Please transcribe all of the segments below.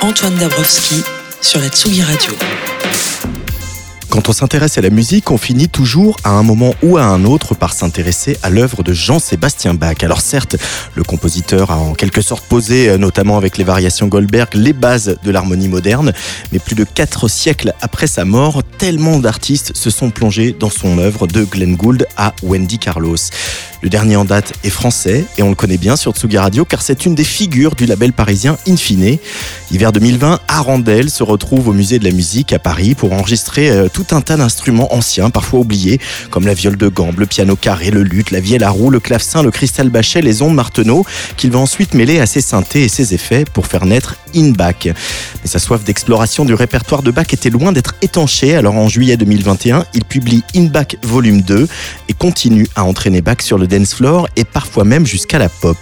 Antoine Dabrowski sur la Tsugi Radio. Quand on s'intéresse à la musique, on finit toujours à un moment ou à un autre par s'intéresser à l'œuvre de Jean-Sébastien Bach. Alors certes, le compositeur a en quelque sorte posé, euh, notamment avec les variations Goldberg, les bases de l'harmonie moderne, mais plus de quatre siècles après sa mort, tellement d'artistes se sont plongés dans son œuvre de Glenn Gould à Wendy Carlos. Le dernier en date est français et on le connaît bien sur Tsugi Radio car c'est une des figures du label parisien Infine. Hiver 2020, Arandel se retrouve au musée de la musique à Paris pour enregistrer euh, tout un tas d'instruments anciens, parfois oubliés, comme la viole de gambe, le piano carré, le luth, la vielle à roue, le clavecin, le cristal bachet, les ondes Marteneau, qu'il va ensuite mêler à ses synthés et ses effets pour faire naître In Bach. Mais sa soif d'exploration du répertoire de Bach était loin d'être étanchée, alors en juillet 2021, il publie In Bach Volume 2 et continue à entraîner Bach sur le et parfois même jusqu'à la pop.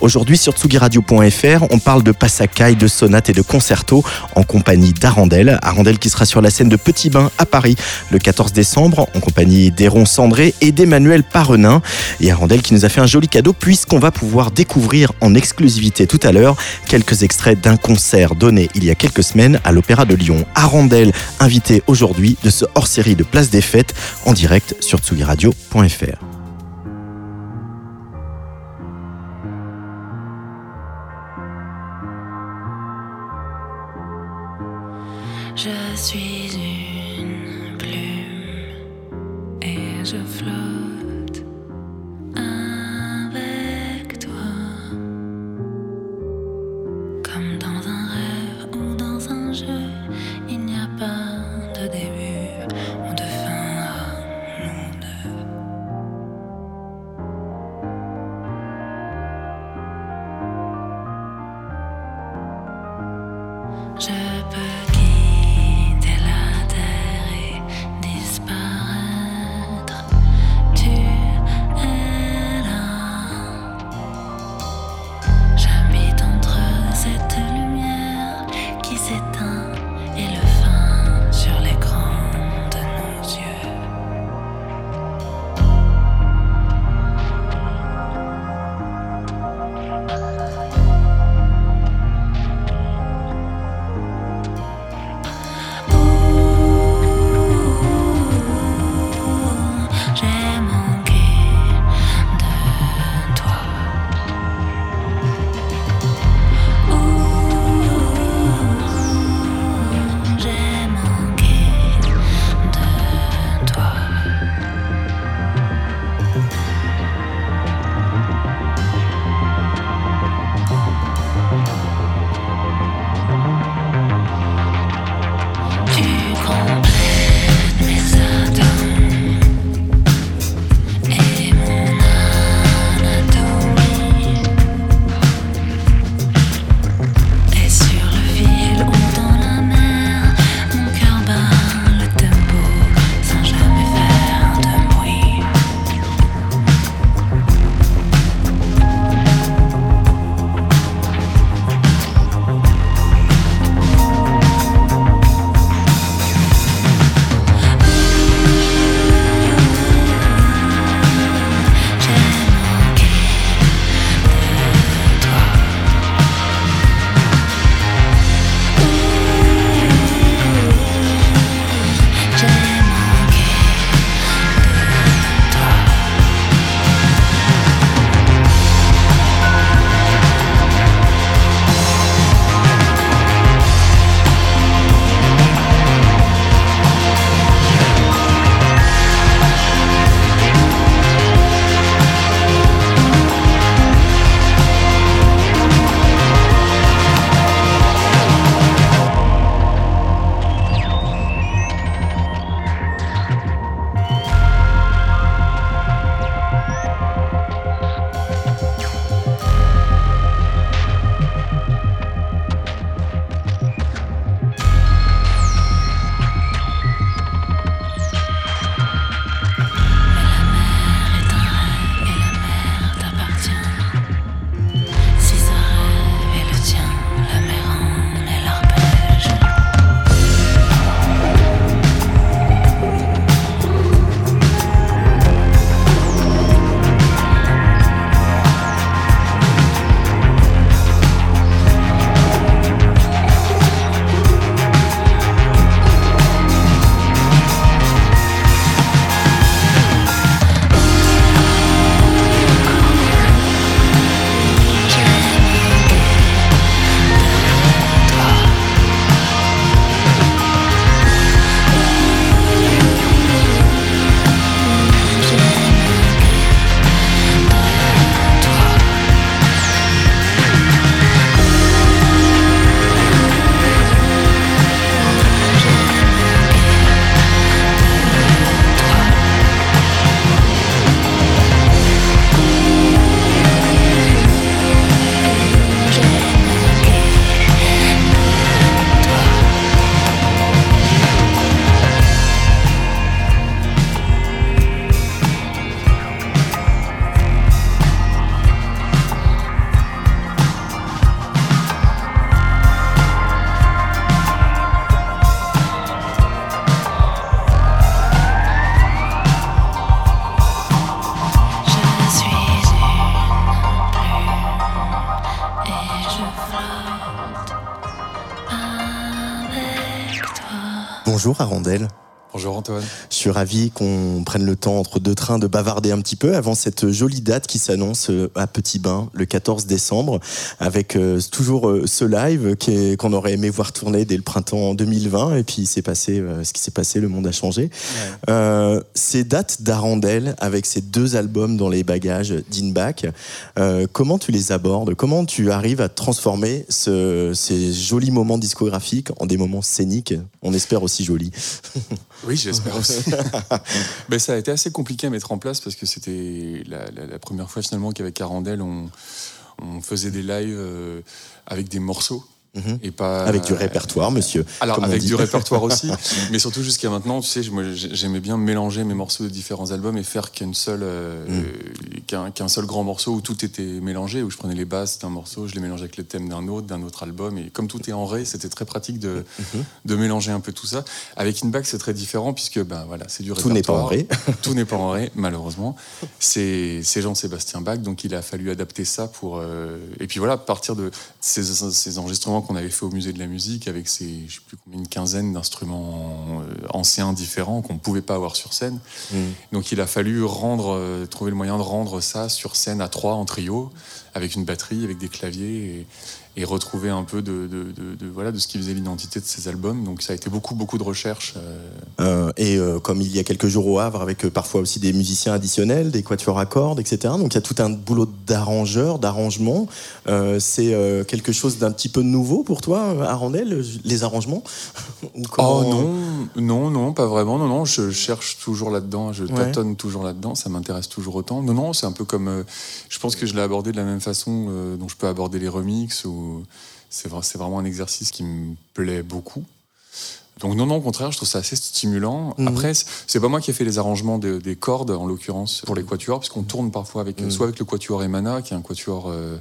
Aujourd'hui sur tsugiradio.fr, on parle de passacaille, de sonates et de concertos en compagnie d'Arandel. Arandel qui sera sur la scène de Petit Bain à Paris le 14 décembre en compagnie d'Héron Cendré et d'Emmanuel Parenin. Et Arandel qui nous a fait un joli cadeau puisqu'on va pouvoir découvrir en exclusivité tout à l'heure quelques extraits d'un concert donné il y a quelques semaines à l'Opéra de Lyon. Arandel invité aujourd'hui de ce hors-série de Place des Fêtes en direct sur tsugiradio.fr. et je flotte Bonjour Arandel. Antoine. Je suis ravi qu'on prenne le temps entre deux trains de bavarder un petit peu avant cette jolie date qui s'annonce euh, à Petit Bain le 14 décembre avec euh, toujours euh, ce live qu'on aurait aimé voir tourner dès le printemps 2020 et puis c'est passé ce qui s'est passé, le monde a changé. ces dates d'Arandel avec ces deux albums dans les bagages d'Inback, comment tu les abordes? Comment tu arrives à transformer ces jolis moments discographiques en des moments scéniques? On espère aussi jolis. Oui, j'espère aussi. Mais ça a été assez compliqué à mettre en place parce que c'était la, première fois finalement qu'avec Carandel, on, on faisait des lives euh, avec des morceaux Mhm. Et pas avec du répertoire, monsieur. Alors avec du répertoire aussi, mais surtout jusqu'à maintenant, tu sais, j'aimais bien mélanger mes morceaux de différents albums et faire qu'un seul, euh, mhm. qu'un seul grand morceau où tout était mélangé, où je prenais les basses d'un morceau, je les mélangeais avec le thème d'un autre, d'un autre album, et comme tout est en ré, c'était très pratique de, mhm. de mélanger un peu tout ça. Avec Inback, c'est très différent puisque ben voilà, c'est du répertoire. Tout n'est pas en ré. tout n'est pas en ré, malheureusement. C'est Jean-Sébastien Bach, donc il a fallu adapter ça pour. Euh, et puis voilà, partir de ces, ces enregistrements qu'on avait fait au musée de la musique avec ces, je sais plus combien, une quinzaine d'instruments euh, anciens différents qu'on ne pouvait pas avoir sur scène. Mm. Donc il a fallu rendre, euh, trouver le moyen de rendre ça sur scène à trois en trio, avec une batterie, avec des claviers. Et, et retrouver un peu de, de, de, voilà, de ce qui faisait l'identité de ces albums. Donc ça a été beaucoup, beaucoup de recherches. Euh. Euh, et euh, comme il y a quelques jours au Havre, avec parfois aussi des musiciens additionnels, des quatuors à cordes, etc. Donc il y a tout un boulot d'arrangeur, d'arrangement. c'est quelque chose d'un petit peu nouveau pour toi, Arandel, les arrangements Oh non, non, non, pas vraiment. Non, non, je cherche toujours là-dedans, je tâtonne toujours là-dedans, ça m'intéresse toujours autant. Non, non, c'est un peu comme... je pense que je l'ai abordé de la même façon dont je peux aborder les remixes ou c'est vraiment un exercice qui me plaît beaucoup. Donc non, non, au contraire, je trouve ça assez stimulant. Mhm. Après, c'est pas moi qui ai fait les arrangements des cordes, en l'occurrence, pour les quatuors, puisqu'on tourne parfois avec, mhm. soit avec le quatuor Emana, qui est un quatuor euh,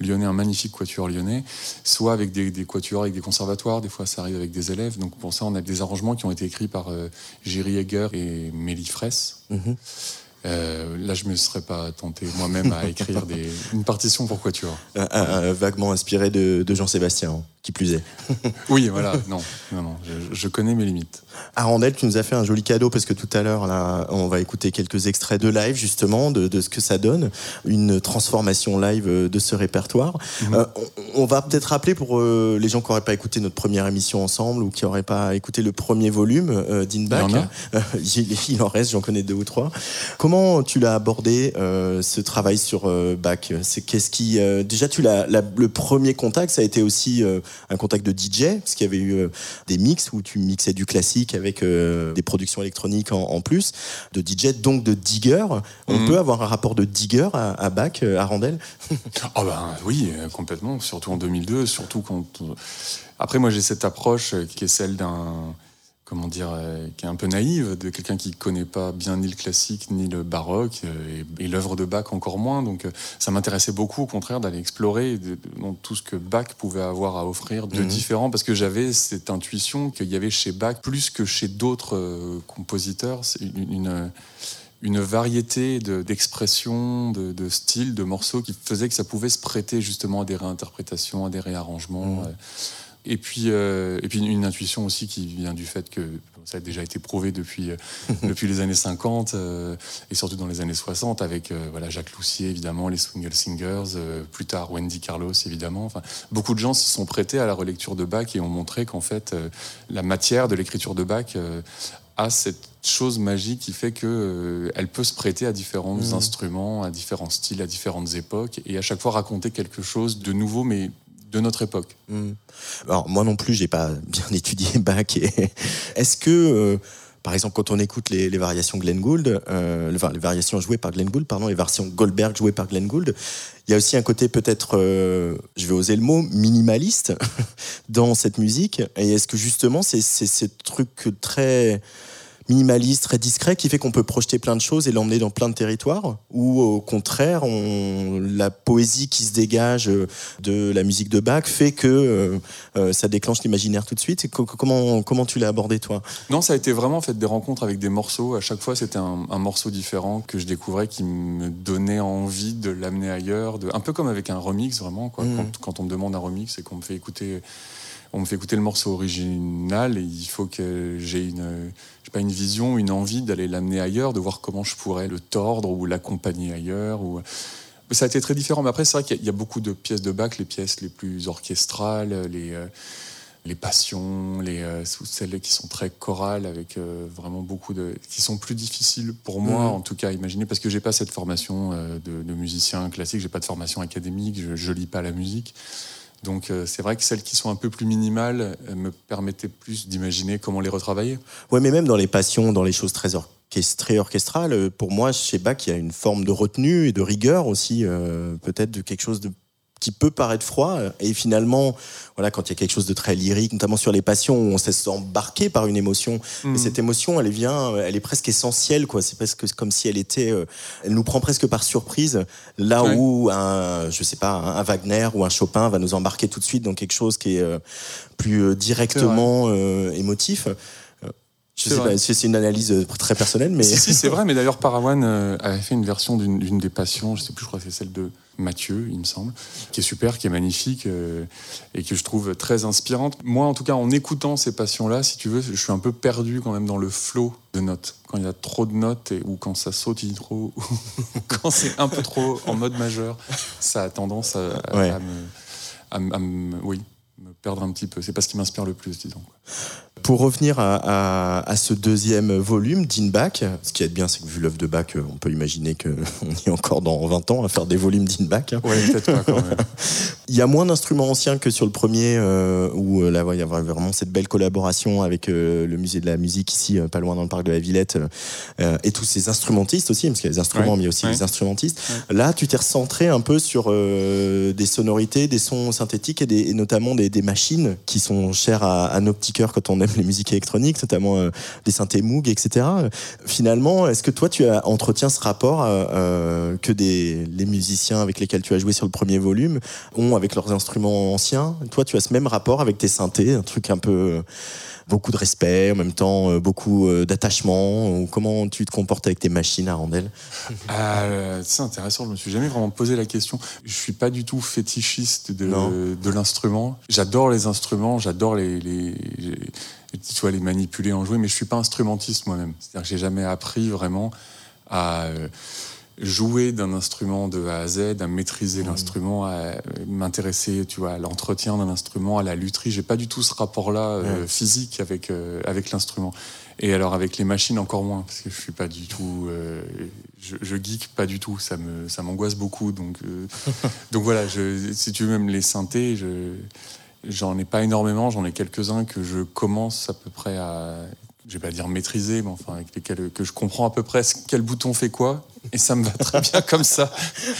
lyonnais, un magnifique quatuor lyonnais, soit avec des, quatuors avec des conservatoires, des fois ça arrive avec des élèves. Donc pour ça, on a des arrangements qui ont été écrits par euh, Jerry Egger et Mélie Fraisse. Mhm. Euh, là, je ne me serais pas tenté moi-même à écrire une partition pour Quatuor. vaguement inspiré de, Jean-Sébastien, qui plus est. oui, voilà, non, non, je, connais mes limites. Arandel, tu nous as fait un joli cadeau parce que tout à l'heure, là, on va écouter quelques extraits de live, justement, de, ce que ça donne, une transformation live de ce répertoire. Mhm. Euh, on, va peut-être rappeler pour euh, les gens qui n'auraient pas écouté notre première émission ensemble ou qui n'auraient pas écouté le premier volume d'Inback. Il, il, en reste, j'en connais deux ou trois. Comment tu l'as abordé euh, ce travail sur euh, Bach C'est qu'est-ce qui euh, déjà tu l'as le premier contact ça a été aussi un contact de DJ parce qu'il y avait eu des mix où tu mixais du classique avec des productions électroniques en, plus de DJ donc de digger. On mhm. peut avoir un rapport de digger à, Bach à Randel Ah ben oui complètement surtout en 2002 surtout quand après moi j'ai cette approche qui est celle d'un comment dire, euh, qui est un peu naïve, de quelqu'un qui connaît pas bien ni le classique ni le baroque euh, et, l'œuvre de Bach encore moins. Donc euh, ça m'intéressait beaucoup au contraire d'aller explorer tout ce que Bach pouvait avoir à offrir de mhm. différent parce que j'avais cette intuition qu'il y avait chez Bach plus que chez d'autres compositeurs une, une variété d'expressions, de, styles, de morceaux qui faisaient que ça pouvait se prêter justement à des réinterprétations, à des réarrangements. Mhm. Et puis, euh, et puis une intuition aussi qui vient du fait que ça a déjà été prouvé depuis, euh, depuis les années 50 euh, et surtout dans les années 60 avec voilà, Jacques Loussier évidemment, les Swingle Singers, plus tard Wendy Carlos évidemment. Enfin, beaucoup de gens se sont prêtés à la relecture de Bach et ont montré qu'en fait la matière de l'écriture de Bach a cette chose magique qui fait que elle peut se prêter à différents mmh. instruments, à différents styles, à différentes époques et à chaque fois raconter quelque chose de nouveau mais de notre époque. Hmm. Alors moi non plus, j'ai pas bien étudié Bach. Est-ce que euh, par exemple, quand on écoute les, variations Glenn Gould, euh, les variations jouées par Glenn Gould, pardon, les versions Goldberg jouées par Glenn Gould, il y a aussi un côté peut-être, euh, je vais oser le mot, minimaliste dans cette musique. Et est-ce que justement, c'est ces trucs très minimaliste, très discret, qui fait qu'on peut projeter plein de choses et l'emmener dans plein de territoires Ou au contraire, on, la poésie qui se dégage de la musique de Bach fait que euh, euh, ça déclenche l'imaginaire tout de suite comment, comment tu l'as abordé toi? Non, ça a été vraiment fait des rencontres avec des morceaux. À chaque fois, c'était un, morceau différent que je découvrais qui me donnait envie de l'amener ailleurs. De, un peu comme avec un remix, vraiment. Quoi. Mmh. Quand, quand, on me demande un remix et qu'on me fait écouter on me fait écouter le morceau original et il faut que j'ai une, pas, une vision, une envie d'aller l'amener ailleurs, de voir comment je pourrais le tordre ou l'accompagner ailleurs. Ou... Ça a été très différent. Mais après, c'est vrai qu'il y, a beaucoup de pièces de Bach, les pièces les plus orchestrales, les, euh, les passions, les, euh, celles qui sont très chorales, avec euh, vraiment beaucoup de. qui sont plus difficiles pour moi, Mhm. en tout cas, à imaginer, parce que j'ai pas cette formation de, de musicien classique, j'ai pas de formation académique, je, je lis pas la musique. Donc euh, c'est vrai que celles qui sont un peu plus minimales euh, me permettaient plus d'imaginer comment les retravailler. Ouais, mais même dans les passions, dans les choses très orchestrées, orchestrales, euh, pour moi, chez Bach, il y a une forme de retenue et de rigueur aussi, peut-être de quelque chose de qui peut paraître froid et finalement voilà quand il y a quelque chose de très lyrique notamment sur les passions où on se laisse embarquer par une émotion Mhm. et cette émotion elle vient elle est presque essentielle quoi c'est presque comme si elle était euh, elle nous prend presque par surprise là Ouais. où un je sais pas un Wagner ou un Chopin va nous embarquer tout de suite dans quelque chose qui est euh, plus euh, directement euh, émotif Euh, je sais vrai. pas c'est une analyse euh, très personnelle mais Si, si, c'est vrai, mais d'ailleurs, Parawan euh, avait fait une version d'une des passions, je sais plus, je crois que c'est celle de Mathieu, il me semble, qui est super, qui est magnifique euh, et que je trouve très inspirante. Moi, en tout cas, en écoutant ces passions-là, si tu veux, je suis un peu perdu quand même dans le flot de notes. Quand il y a trop de notes et, ou quand ça sautille trop, ou quand c'est un peu trop en mode majeur, ça a tendance à, à- Ouais. à me, à me- à me- oui, me perdre un petit peu. C'est pas ce qui m'inspire le plus, disons. Pour revenir à, à- à ce deuxième volume d'In Bach, ce qui est bien, c'est que vu l'œuvre de Bach, euh, on peut imaginer qu'on est encore dans 20 ans à faire des volumes d'In Bach. hein. Ouais, peut-être pas quand même. Il y a moins d'instruments anciens que sur le premier, euh, où euh, là, ouais, il y a vraiment cette belle collaboration avec euh, le musée de la musique ici, pas loin dans le parc de la Villette, euh, et tous ces instrumentistes aussi, parce qu'il y a les instruments, Ouais, mais aussi ouais. les instrumentistes. Là, tu t'es recentré un peu sur des sonorités, des sons synthétiques et, des- et notamment des, des machines qui sont chères à, à nos petits cœurs quand on aime les musiques électroniques, notamment euh, des synthés Moog, etc. Finalement, est-ce que toi, tu as, entretiens ce rapport euh, euh, que des, les musiciens avec lesquels tu as joué sur le premier volume ont avec leurs instruments anciens? Toi, tu as ce même rapport avec tes synthés, un truc un peu... euh, beaucoup de respect, en même temps beaucoup d'attachement ou Comment tu te comportes avec tes machines à rondelles? Ah, euh, c'est intéressant, je me suis jamais vraiment posé la question. Je suis pas du tout fétichiste de, de l'instrument. J'adore les instruments, j'adore les, les, tu vois, les manipuler, en jouer, mais je suis pas instrumentiste moi-même. C'est-à-dire que j'ai jamais appris vraiment à euh, jouer d'un instrument de A à Z, à maîtriser l'instrument, à euh, m'intéresser, tu vois, à l'entretien d'un instrument, à la lutherie. J'ai pas du tout ce rapport-là euh, physique avec euh, avec l'instrument. Et alors avec les machines encore moins, parce que je suis pas du tout, euh, je, je geek pas du tout, ça me, ça m'angoisse beaucoup. Donc, donc voilà, je, si tu veux même les synthés, je, j'en ai pas énormément, j'en ai quelques-uns que je commence à peu près à, je vais pas dire maîtriser, mais enfin avec lesquels que je comprends à peu près quel bouton fait quoi, et ça me va très bien comme ça.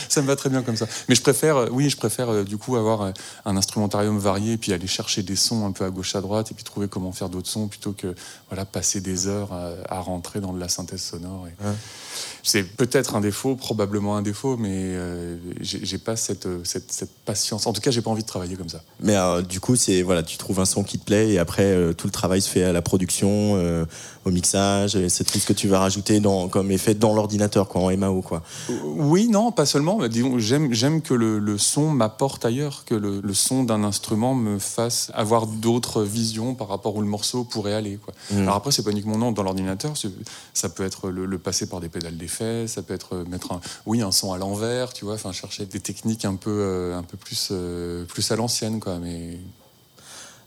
Ça me va très bien comme ça. Mais je préfère, euh, oui, je préfère euh, du coup avoir euh, un instrumentarium varié et puis aller chercher des sons un peu à gauche à droite et puis trouver comment faire d'autres sons plutôt que voilà passer des heures à, à rentrer dans de la synthèse sonore. et- Ouais. C'est peut-être un défaut, probablement un défaut, mais euh, j'ai pas cette, cette, cette patience. En tout cas, j'ai pas envie de travailler comme ça. Mais du coup, c'est voilà, tu trouves un son qui te plaît et après euh, tout le travail se fait à la production, euh, au mixage. et C'est tout ce que tu vas rajouter dans, comme effet dans l'ordinateur, quoi, en MAO, quoi. Oui, non, pas seulement. mais disons, j'aime, que le, le son m'apporte ailleurs, que le, le son d'un instrument me fasse avoir d'autres visions par rapport où le morceau pourrait aller. Quoi. Mm. Alors après, c'est pas uniquement non, dans l'ordinateur. Ça peut être le, le passer par des pédales d'effet, ça peut être mettre un, oui, un son à l'envers, tu vois, enfin chercher des techniques un peu, euh, un peu plus, euh, plus à l'ancienne, quoi. Mais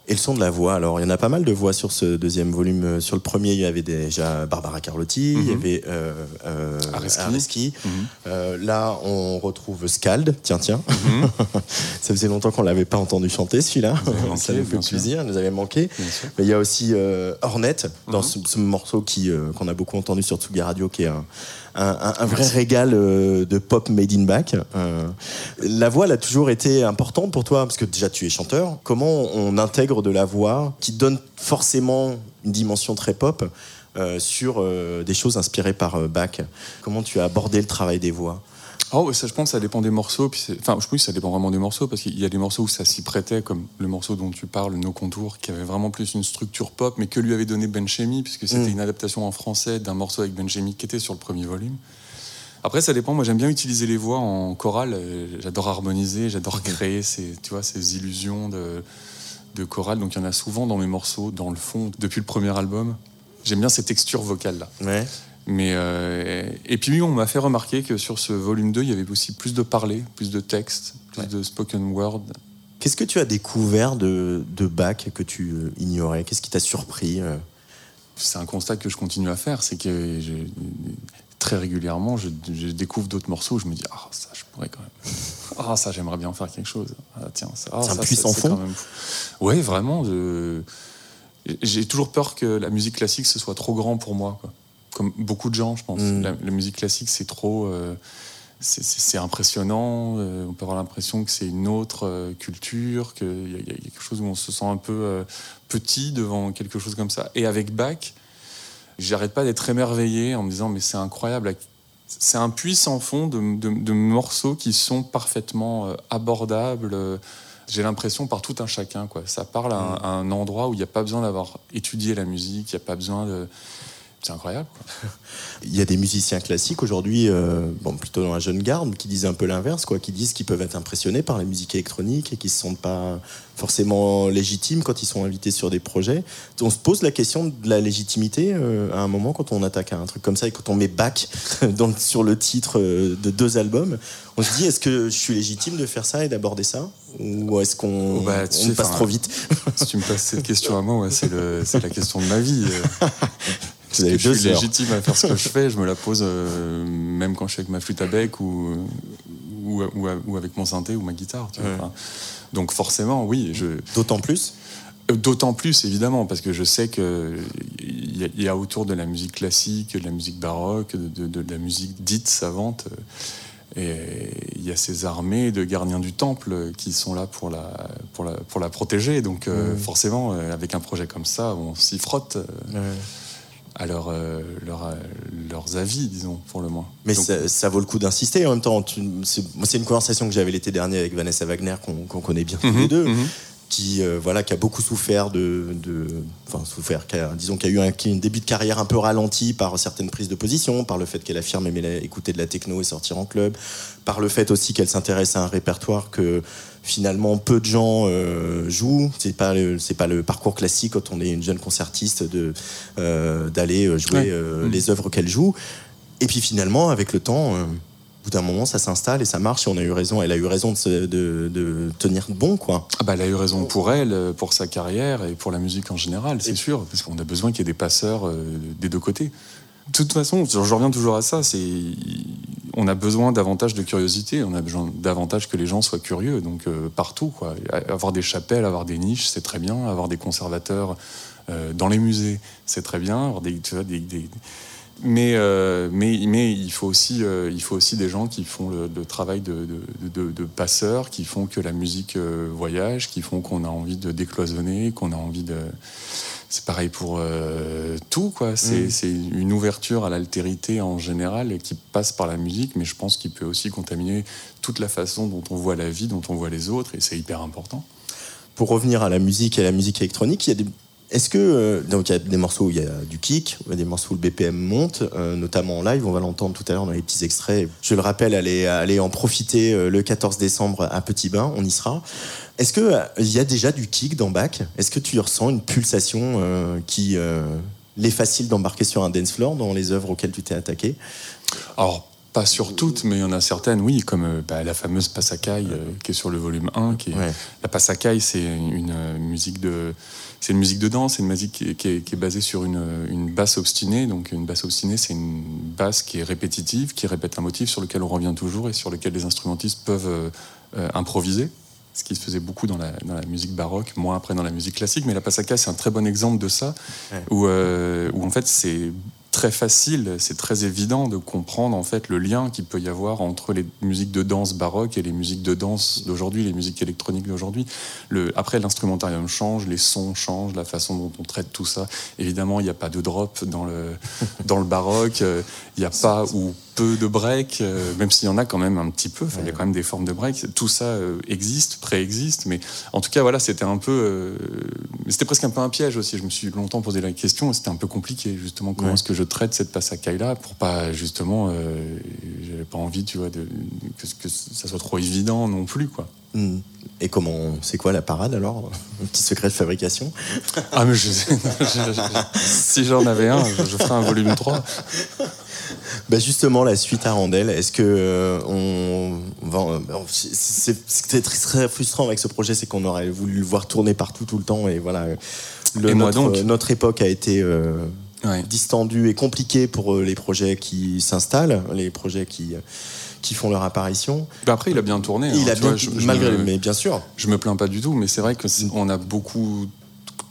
Et le son de la voix, alors il y en a pas mal de voix sur ce deuxième volume. Euh, Sur le premier, il y avait déjà Barbara Carlotti, il y Mhm. avait euh, euh, Areski. Areski. Mhm. Euh, là, on retrouve Scald, tiens, tiens. Mhm. Ça faisait longtemps qu'on l'avait pas entendu chanter, celui-là. Ça nous fait plaisir, nous avait manqué. Mais il y a aussi euh, Hornet dans ce, ce morceau qu'on a beaucoup entendu sur Tsugi Radio, qui est un, un, un- vrai régal euh, de pop made in back. Euh, la voix, elle a toujours été importante pour toi, parce que déjà tu es chanteur. Comment on intègre de la voix qui donne forcément une dimension très pop euh, sur des choses inspirées par Bach? Comment tu as abordé le travail des voix? Oh, ça, je pense que ça dépend des morceaux. Puis enfin, je pense que ça dépend vraiment des morceaux, parce qu'il y a des morceaux où ça s'y prêtait, comme le morceau dont tu parles, Nos Contours, qui avait vraiment plus une structure pop, mais que lui avait donné Ben Chemi, puisque c'était Mm. une adaptation en français d'un morceau avec Ben Chemi qui était sur le premier volume. Après, ça dépend. Moi, j'aime bien utiliser les voix en chorale. Euh, J'adore harmoniser, j'adore créer ces, tu vois, ces illusions de, de chorale. Donc il y en a souvent dans mes morceaux, dans le fond, depuis le premier album. J'aime bien ces textures vocales-là. Ouais. Mais euh, et puis on m'a fait remarquer que sur ce volume 2, il y avait aussi plus de parler, plus de texte, plus Ouais. de spoken word. Qu'est-ce que tu as découvert de, de Bach que tu euh, ignorais? Qu'est-ce qui t'a surpris euh? C'est un constat que je continue à faire, c'est que je- très régulièrement, je, je découvre d'autres morceaux où je me dis ah ça je pourrais quand même, ah ça j'aimerais bien faire quelque chose. Ah tiens ça, ah, C'est un ça, c'est fond quand même. Ouais vraiment. je- J'ai toujours peur que la musique classique ce soit trop grand pour moi. Quoi. Comme beaucoup de gens, je pense. Mm. La, la musique classique c'est trop. euh, c'est- impressionnant, euh, on peut avoir l'impression que c'est une autre euh, culture, qu'il y, y a quelque chose où on se sent un peu petit devant quelque chose comme ça. Et avec Bach, j'arrête pas d'être émerveillé en me disant mais c'est incroyable. C'est un puits sans fond de, de- de morceaux qui sont parfaitement abordables. J'ai l'impression par tout un chacun. Quoi. Ça parle à un, à un endroit où il n'y a pas besoin d'avoir étudié la musique, il n'y a pas besoin de... C'est incroyable. Quoi. Il y a des musiciens classiques aujourd'hui, euh, bon, plutôt dans la jeune garde, qui disent un peu l'inverse, quoi, qui disent qu'ils peuvent être impressionnés par la musique électronique et qui se sentent pas forcément légitimes quand ils sont invités sur des projets. On se pose la question de la légitimité euh, à un moment quand on attaque un truc comme ça et quand on met dans le- sur le titre euh, de deux albums. On se dit est-ce que je suis légitime de faire ça et d'aborder ça? Ou est-ce qu'on Oh, bah, tu sais, passe trop vite? si tu me passes cette question à moi, ouais, c'est la question de ma vie. Vous avez je suis heures. légitime à faire ce que je fais, je me la pose euh, même quand je suis avec ma flûte à bec ou, ou, ou- ou avec mon synthé ou ma guitare. tu. Ouais. Donc forcément, oui. Je, D'autant plus euh, D'autant plus, évidemment, parce que je sais qu'il y, a- il y a autour de la musique classique, de la musique baroque, de, de- de la musique dite savante, euh, et il y a ces armées de gardiens du temple qui sont là pour la, pour la, pour la protéger. Donc euh, forcément, avec un projet comme ça, on s'y frotte à leur, euh, leur, euh, leurs avis, disons, pour le moins. Mais Donc, ça, ça vaut le coup d'insister en même temps. tu- C'est moi, c'est une conversation que j'avais l'été dernier avec Vanessa Wagner, qu'on qu'on connaît bien tous mhm, les deux, mhm. Qui, euh, voilà, qui a beaucoup souffert de. de- enfin, souffert, qui a- disons qu'il a eu un, qui a eu un début de carrière un peu ralenti par certaines prises de position, par le fait qu'elle affirme aimer la- écouter de la techno et sortir en club, par le fait aussi qu'elle s'intéresse à un répertoire que finalement peu de gens euh, jouent. C'est pas le, c'est pas le parcours classique quand on est une jeune concertiste de euh, d'aller euh, jouer Ouais. euh, Mhm. les œuvres qu'elle joue. Et puis finalement, avec le temps, euh, bout d'un moment, ça s'installe et ça marche. Et on a eu raison. Elle a eu raison de, se- de, de tenir bon, quoi. Ah bah, elle a eu raison pour elle, pour sa carrière et pour la musique en général, c'est Et- sûr, parce qu'on a besoin qu'il y ait des passeurs euh, des deux côtés. De toute façon, je reviens toujours à ça, c'est on a besoin davantage de curiosité, on a besoin davantage que les gens soient curieux, donc euh, partout quoi. Avoir des chapelles, avoir des niches, c'est très bien. Avoir des conservateurs euh, dans les musées, c'est très bien. Avoir des, tu vois, des- des- mais, euh, mais, mais il, faut aussi, euh, il faut aussi des gens qui font le, le travail de, de, de- de passeurs, qui font que la musique euh, voyage, qui font qu'on a envie de décloisonner, qu'on a envie de... C'est pareil pour tout, quoi. C'est Mm. c'est une ouverture à l'altérité en général qui passe par la musique, mais je pense qu'il peut aussi contaminer toute la façon dont on voit la vie, dont on voit les autres, et c'est hyper important. Pour revenir à la musique et à la musique électronique, il y a des. Est-ce que euh, donc il y a des morceaux où il y a du kick, il y a des morceaux où le BPM monte, euh, notamment en live. On va l'entendre tout à l'heure dans les petits extraits. Je le rappelle, allez, allez en profiter euh, le 14 décembre à Petit Bain, on y sera. Est-ce que euh, il y a déjà du kick dans Bach? Est-ce que tu ressens une pulsation qui l'est facile d'embarquer sur un dance floor dans les œuvres auxquelles tu t'es attaqué? Alors, pas sur toutes, mais il y en a certaines, oui, comme bah, la fameuse Passacaille euh, qui est sur le volume 1. Qui est- Ouais. La Passacaille, c'est une musique de. C'est une musique de danse, c'est une musique qui est, qui est- qui est basée sur une, une basse obstinée. Donc une basse obstinée, c'est une basse qui est répétitive, qui répète un motif sur lequel on revient toujours et sur lequel les instrumentistes peuvent euh, euh, improviser. Ce qui se faisait beaucoup dans la, dans la musique baroque, moins après dans la musique classique. Mais la Passacaille, c'est un très bon exemple de ça, Ouais. où, euh, où en fait c'est très facile, c'est très évident de comprendre en fait le lien qu'il peut y avoir entre les musiques de danse baroque et les musiques de danse d'aujourd'hui, les musiques électroniques d'aujourd'hui. Le, après, l'instrumentarium change, les sons changent, la façon dont on traite tout ça. Évidemment, il n'y a pas de drop dans le, dans le baroque, il n'y a pas ou peu de break, euh, même s'il y en a quand même un petit peu, il y a quand même des formes de break. Tout ça euh, existe, préexiste, mais en tout cas, voilà, c'était un peu. euh, c'était presque un peu un piège aussi. Je me suis longtemps posé la question, c'était un peu compliqué, justement, comment Ouais. est-ce que je traite cette passacaille-là pour pas, justement, euh, j'avais pas envie, tu vois, de, que, que ça soit trop évident non plus, quoi. Hmm. Et comment, c'est quoi la parade alors? Un petit secret de fabrication? Ah, mais je, je- je- si j'en avais un, je, je ferais un volume 3. Bah justement, la suite à Randel, est-ce que euh, on va. euh, c'est- très, très frustrant avec ce projet, c'est qu'on aurait voulu le voir tourner partout tout le temps et voilà. Le- Et moi notre, donc? notre époque a été euh, Ouais. distendue et compliquée pour euh, les projets qui s'installent, les projets qui qui font leur apparition. Bah après, il a bien tourné. il hein, a bien, vois, je- je malgré, me- mais bien sûr. Je me plains pas du tout, mais c'est vrai que c'est- on a beaucoup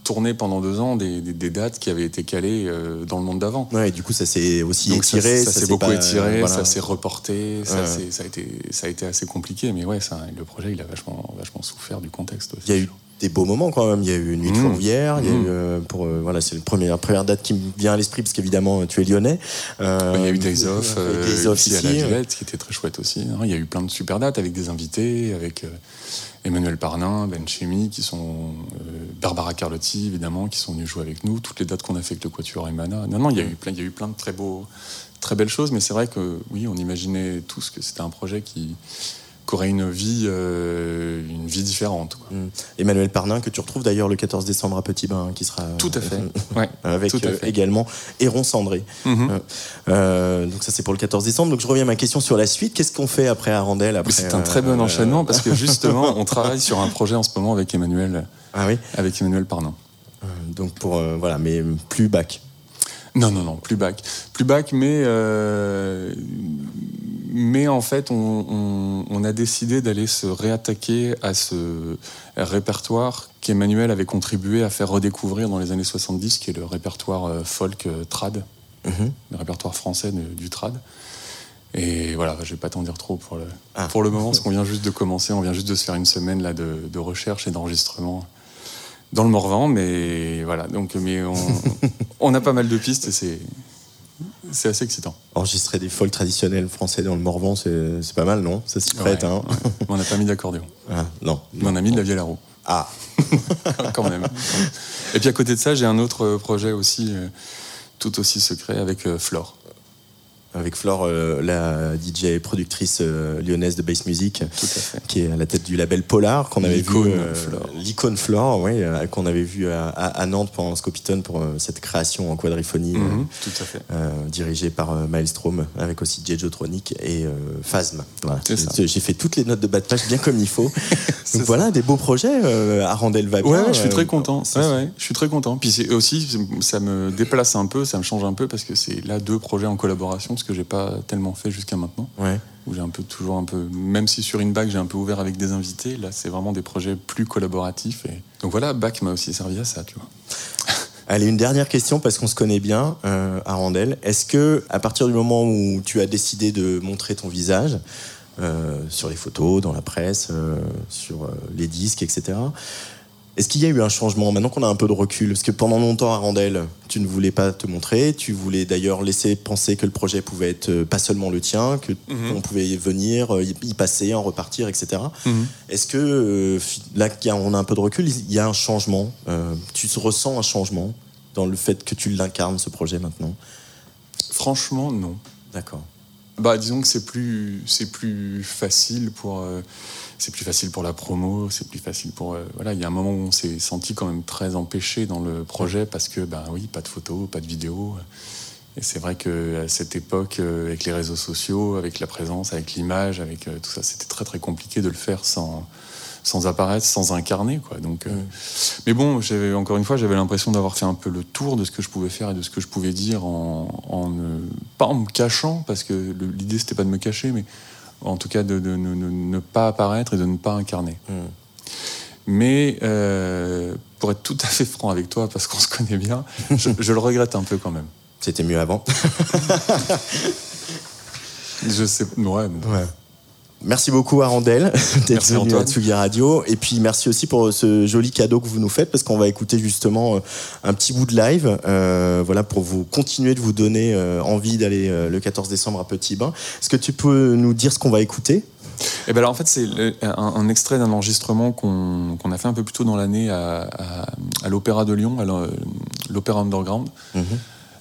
tourné pendant deux ans des, des- des dates qui avaient été calées euh, dans le monde d'avant. Ouais, et du coup, ça s'est aussi Donc ça, étiré. ça s'est beaucoup pas- étiré, voilà. ça s'est reporté, ça, Ouais. ça a été, ça a été assez compliqué, mais ouais, ça, le projet il a vachement, vachement souffert du contexte. aussi. Il y a eu des beaux moments quand même. Il y a eu une nuit de Mmh. Fourvière. Il y a Mmh. eu euh, pour euh, voilà, c'est la première première date qui me vient à l'esprit parce qu'évidemment tu es lyonnais. Euh, Il y a eu Days Off, euh, euh, Days Off ici, à la ici. Villette, qui était très chouette aussi. hein. Il y a eu plein de super dates avec des invités, avec euh, Emmanuel Parnin, Ben Chemi, qui sont euh, Barbara Carlotti évidemment, qui sont venus jouer avec nous. Toutes les dates qu'on a fait avec le Quatuor Emana. Non, non, il y a eu plein, il y a eu plein de très beaux, très belles choses, mais c'est vrai que oui, on imaginait tous que c'était un projet qui, qui aurait une vie, euh, une vie différente. quoi. Mmh. Emmanuel Parnin que tu retrouves d'ailleurs le 14 décembre à Petit Bain qui sera Tout à fait. Ouais, avec à euh, fait. également Héron Cendré. Mhm. Euh, euh, donc ça c'est pour le 14 décembre. Donc je reviens à ma question sur la suite. Qu'est-ce qu'on fait après Mais c'est un très bon euh, enchaînement parce que justement, on travaille sur un projet en ce moment avec Emmanuel, Ah oui. avec Emmanuel Parnin. Euh, Donc pour euh, voilà, mais plus bac. Non, non, non, plus bac. Plus bac, mais, euh, mais en fait, on, on- on a décidé d'aller se réattaquer à ce répertoire qu'Emmanuel avait contribué à faire redécouvrir dans les années 70, qui est le répertoire euh, folk euh, trad, Mhm. le répertoire français de- du trad. Et voilà, je vais pas t'en dire trop pour le, Ah. pour le moment, parce qu'on vient juste de commencer, on vient juste de se faire une semaine là, de, de recherche et d'enregistrement dans le Morvan, mais voilà, donc mais on, on a pas mal de pistes et c'est c'est assez excitant. Enregistrer des folk traditionnels français dans le Morvan, c'est pas mal, non? Ça s'y prête, Ouais, hein? Ouais. On n'a pas mis d'accordéon, Ah, Non. mais on a mis de la vielle à roue, Ah, quand même. Et puis à côté de ça, j'ai un autre projet aussi, euh, tout aussi secret, avec euh, Flore. Avec Flore, euh, la DJ productrice euh, lyonnaise de bass music, à qui est à la tête du label Polar, qu'on avait vu. L'icône euh, Flore. L'icône Flore, oui, qu'on avait vu à, à- à Nantes pendant Scopitone pour cette création en quadriphonie. tout à fait. euh, dirigée par Maelstrom, avec aussi Jejotronic et euh, Phasm. Voilà. J'ai fait toutes les notes de bas de page bien comme il faut. Donc voilà, des beaux projets. Euh, Arandel va bien. Ouais, je suis très content. Ouais, ouais, je suis très content. Puis aussi, ça me déplace un peu, ça me change un peu parce que c'est là deux projets en collaboration, que j'ai pas tellement fait jusqu'à maintenant. Ouais. Où j'ai un peu toujours un peu, même si sur une bac j'ai un peu ouvert avec des invités, là c'est vraiment des projets plus collaboratifs. Et donc voilà, bac m'a aussi servi à ça, tu vois. Allez, une dernière question parce qu'on se connaît bien, euh, Arandel. Est-ce que, à partir du moment où tu as décidé de montrer ton visage euh, sur les photos, dans la presse, euh, sur euh, les disques, etc., est-ce qu'il y a eu un changement maintenant qu'on a un peu de recul Parce que pendant longtemps, Arandel, tu ne voulais pas te montrer, tu voulais d'ailleurs laisser penser que le projet pouvait être euh, pas seulement le tien, que Mhm. on pouvait y venir, euh, y passer, en repartir, etc. Est-ce que euh, là on a un peu de recul, il y a un changement euh, Tu ressens un changement dans le fait que tu l'incarnes ce projet maintenant? Franchement, non. D'accord. Bah, disons que c'est plus, c'est plus facile pour, euh, c'est plus facile pour la promo, c'est plus facile pour, euh, voilà, il y a un moment où on s'est senti quand même très empêché dans le projet parce que, bah oui, pas de photos, pas de vidéos. Et c'est vrai que à cette époque, euh, avec les réseaux sociaux, avec la présence, avec l'image, avec euh, tout ça, c'était très très compliqué de le faire sans, sans apparaître, sans incarner, quoi. Donc, Mm. mais bon, j'avais encore une fois, j'avais l'impression d'avoir fait un peu le tour de ce que je pouvais faire et de ce que je pouvais dire en, en ne, pas en me cachant, parce que l'idée c'était pas de me cacher, mais en tout cas de, de ne- pas apparaître et de ne pas incarner. Mm. Mais euh, pour être tout à fait franc avec toi, parce qu'on se connaît bien, je, je le regrette un peu quand même. C'était mieux avant. Je sais, ouais, Ouais. Merci beaucoup Arandel d'être venu à. Tsugi Radio et puis merci aussi pour ce joli cadeau que vous nous faites parce qu'on va écouter justement euh, un petit bout de live euh, voilà pour vous continuer de vous donner euh, envie d'aller euh, le 14 décembre à Petit Bain. Est-ce que tu peux nous dire ce qu'on va écouter? Eh ben alors, en fait, c'est un, un extrait d'un enregistrement qu'on a fait un peu plus tôt dans l'année à, à- à l'Opéra de Lyon, à l'O- l'Opéra Underground. Mhm.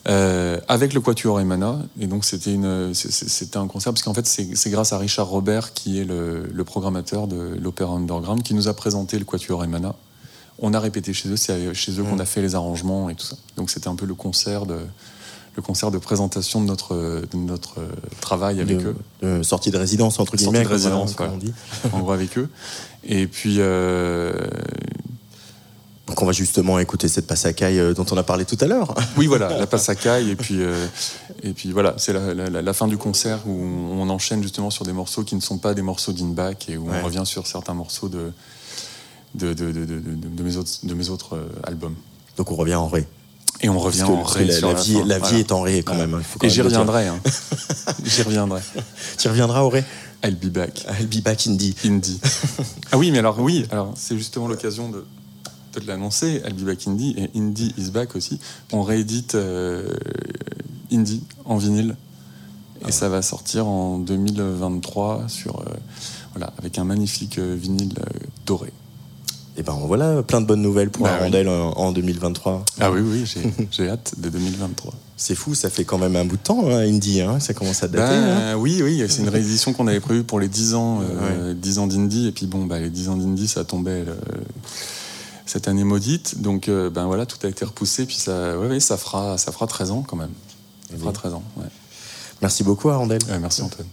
Euh, avec le Quatuor Emana. Et donc c'était un concert parce qu'en fait c'est grâce à Richard Robert qui est le, le programmateur de l'Opéra Underground qui nous a présenté le Quatuor Emana. On a répété chez eux, c'est chez eux qu'on a fait les arrangements et tout ça. Donc c'était un peu le concert de le concert de présentation de notre de notre travail avec de, eux. de sortie de résidence, entre Sortie guillemets. de comme voilà, résidence, comme on dit. en gros avec eux. Et puis euh, Donc on va justement écouter cette passacaille euh, dont on a parlé tout à l'heure. Oui, voilà, la passacaille, et puis, euh, et puis voilà, c'est la, la- la fin du concert où on enchaîne justement sur des morceaux qui ne sont pas des morceaux d'Inback et où Ouais. on revient sur certains morceaux de, de, de, de, mes autres, de mes autres euh, albums. Donc on revient en ré. Et on revient en ré la, sur la la vie, voilà. est en ré quand Voilà. même. faut quand Et j'y reviendrai. hein. j'y reviendrai. Tu reviendras au ré I'll be back. I'll be back indie. Indie. ah oui, mais alors oui, alors c'est justement l'occasion de, de te l'annoncer. I'll be back Indie et Indie is back aussi. On réédite euh, Indie en vinyle et ça va sortir en 2023 sur euh, voilà avec un magnifique euh, vinyle euh, doré. Et ben voilà, plein de bonnes nouvelles pour Bah oui. Arondel en, en 2023. Ah oui oui, j'ai hâte de 2023. C'est fou, ça fait quand même un bout de temps, hein, Indie. hein, ça commence à dater. hein. Bah, oui, oui, c'est une réédition qu'on avait prévue pour les 10 ans, euh, 10 ans d'Indie. Et puis bon, bah, les 10 ans d'Indie, ça tombait euh, cette année maudite. Donc euh, ben voilà, tout a été repoussé. Puis ça, ouais, ouais, ça, fera, ça fera 13 ans quand même. Ça fera 13 ans, ouais. Merci beaucoup, Arondel. Ouais, merci Antoine.